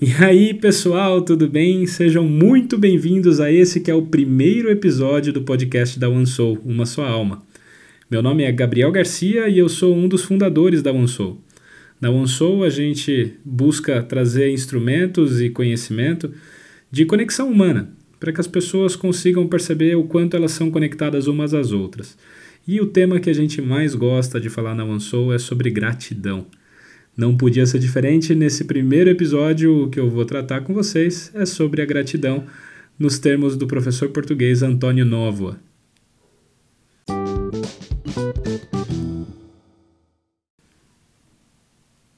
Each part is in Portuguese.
E aí, pessoal, tudo bem? Sejam muito bem-vindos a esse que é o primeiro episódio do podcast da OneSoul, Uma Só Alma. Meu nome é Gabriel Garcia e eu sou um dos fundadores da OneSoul. Na OneSoul a gente busca trazer instrumentos e conhecimento de conexão humana, para que as pessoas consigam perceber o quanto elas são conectadas umas às outras. E o tema que a gente mais gosta de falar na OneSoul é sobre gratidão. Não podia ser diferente nesse primeiro episódio. O que eu vou tratar com vocês é sobre a gratidão, nos termos do professor português Antônio Novoa.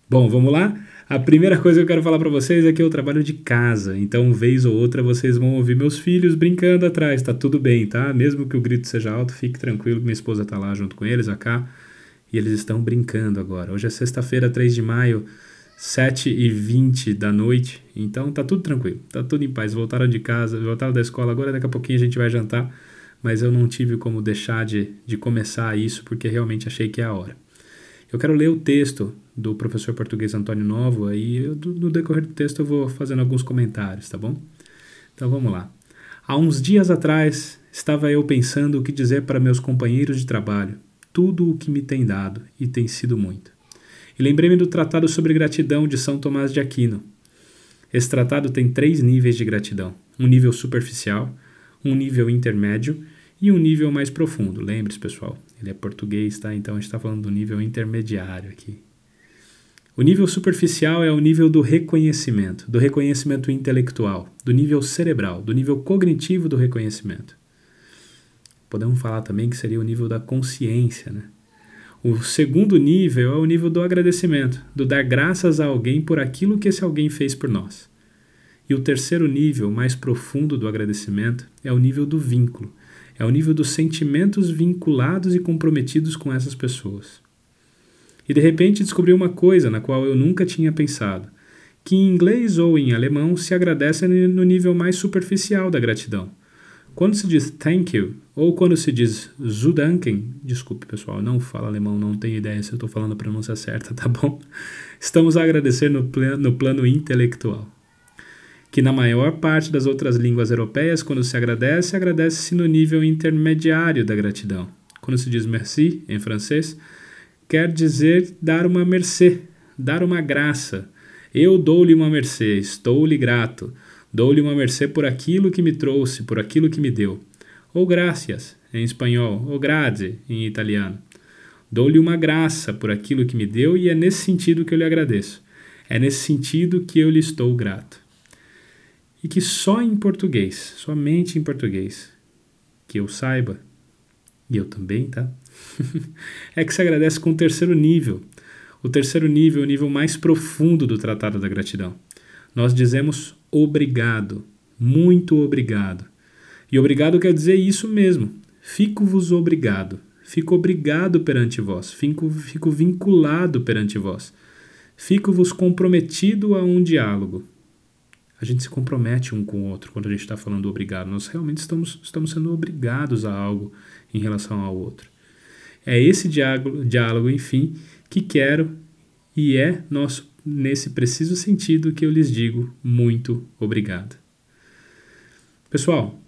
Bom, vamos lá? A primeira coisa que eu quero falar para vocês é que eu trabalho de casa, então vez ou outra vocês vão ouvir meus filhos brincando atrás, tá tudo bem, tá? Mesmo que o grito seja alto, fique tranquilo, minha esposa tá lá junto com eles, a cá e eles estão brincando agora. Hoje é sexta-feira, 3 de maio, 7 e 20 da noite, então tá tudo tranquilo, tá tudo em paz. Voltaram de casa, voltaram da escola agora, daqui a pouquinho a gente vai jantar, mas eu não tive como deixar de, de começar isso porque realmente achei que é a hora. Eu quero ler o texto do professor português Antônio Novo, aí no decorrer do texto eu vou fazendo alguns comentários, tá bom? Então vamos lá. Há uns dias atrás estava eu pensando o que dizer para meus companheiros de trabalho tudo o que me tem dado, e tem sido muito. E lembrei-me do Tratado sobre Gratidão de São Tomás de Aquino. Esse tratado tem três níveis de gratidão: um nível superficial, um nível intermédio e um nível mais profundo. Lembre-se, pessoal, ele é português, tá? Então a gente está falando do nível intermediário aqui. O nível superficial é o nível do reconhecimento, do reconhecimento intelectual, do nível cerebral, do nível cognitivo do reconhecimento. Podemos falar também que seria o nível da consciência, né? O segundo nível é o nível do agradecimento, do dar graças a alguém por aquilo que esse alguém fez por nós. E o terceiro nível, mais profundo do agradecimento, é o nível do vínculo, é o nível dos sentimentos vinculados e comprometidos com essas pessoas. E de repente descobri uma coisa na qual eu nunca tinha pensado, que em inglês ou em alemão se agradece no nível mais superficial da gratidão quando se diz thank you, ou quando se diz Zudanken, desculpe pessoal, não falo alemão, não tenho ideia se eu estou falando a pronúncia certa, tá bom? Estamos a agradecer no no plano intelectual. Que na maior parte das outras línguas europeias, quando se agradece, agradece-se no nível intermediário da gratidão. Quando se diz merci, em francês, quer dizer dar uma mercê, dar uma graça. Eu dou-lhe uma mercê, estou-lhe grato Dou-lhe uma mercê por aquilo que me trouxe, por aquilo que me deu. Ou gracias, em espanhol, ou grazie, em italiano. Dou-lhe uma graça por aquilo que me deu e é nesse sentido que eu lhe agradeço. É nesse sentido que eu lhe estou grato. E que só em português, somente em português, que eu saiba, e eu também, tá? é que se agradece com o terceiro nível. O terceiro nível é o nível mais profundo do Tratado da Gratidão. Nós dizemos obrigado, muito obrigado. E obrigado quer dizer isso mesmo. Fico-vos obrigado. Fico obrigado perante vós. Fico, fico vinculado perante vós. Fico-vos comprometido a um diálogo. A gente se compromete um com o outro quando a gente está falando obrigado. Nós realmente estamos, estamos sendo obrigados a algo em relação ao outro. É esse diálogo, diálogo, enfim, que quero e é nosso nesse preciso sentido que eu lhes digo muito obrigado. Pessoal,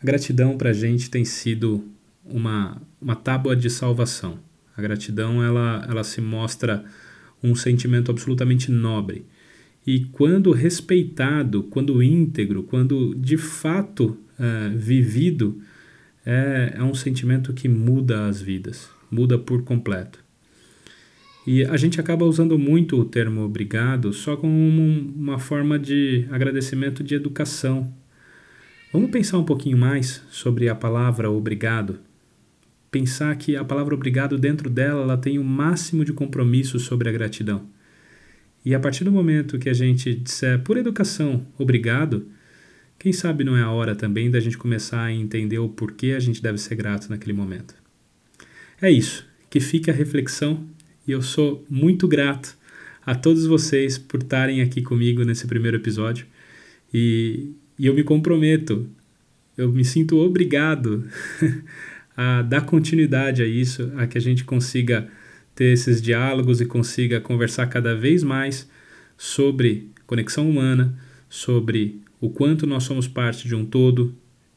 a gratidão para a gente tem sido uma, uma tábua de salvação. A gratidão ela, ela se mostra um sentimento absolutamente nobre. E quando respeitado, quando íntegro, quando de fato é, vivido, é, é um sentimento que muda as vidas, muda por completo. E a gente acaba usando muito o termo obrigado só como uma forma de agradecimento de educação. Vamos pensar um pouquinho mais sobre a palavra obrigado. Pensar que a palavra obrigado dentro dela ela tem o um máximo de compromisso sobre a gratidão. E a partir do momento que a gente disser por educação obrigado, quem sabe não é a hora também da gente começar a entender o porquê a gente deve ser grato naquele momento. É isso. Que fique a reflexão e eu sou muito grato a todos vocês por estarem aqui comigo nesse primeiro episódio. E, e eu me comprometo, eu me sinto obrigado a dar continuidade a isso, a que a gente consiga ter esses diálogos e consiga conversar cada vez mais sobre conexão humana, sobre o quanto nós somos parte de um todo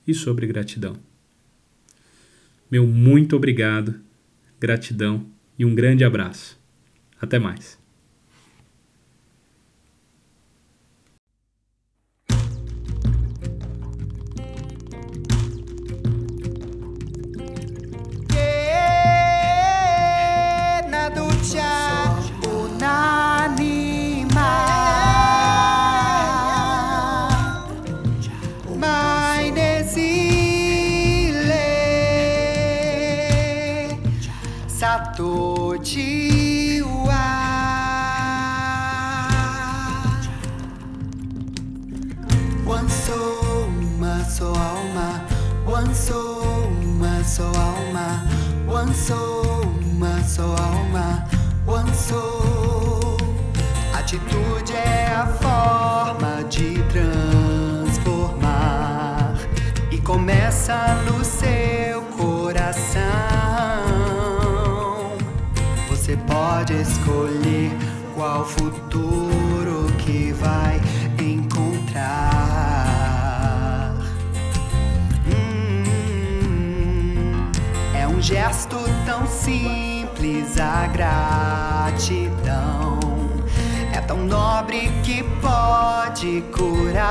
e sobre gratidão. Meu muito obrigado, gratidão e um grande abraço. Até mais. Sou, uma só alma, one soul. Atitude é a forma de transformar e começa no seu coração. Você pode escolher qual futuro a gratidão. É tão nobre que pode curar.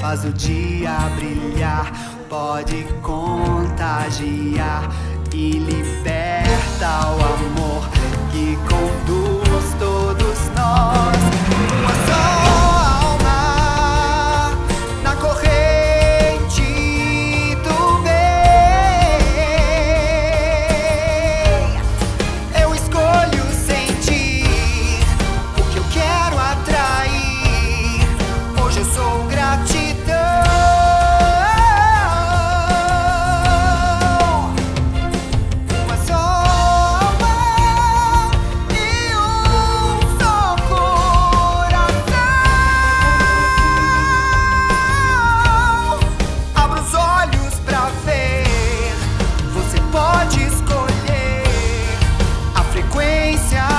Faz o dia brilhar, pode contagiar e liberta o amor demasiado.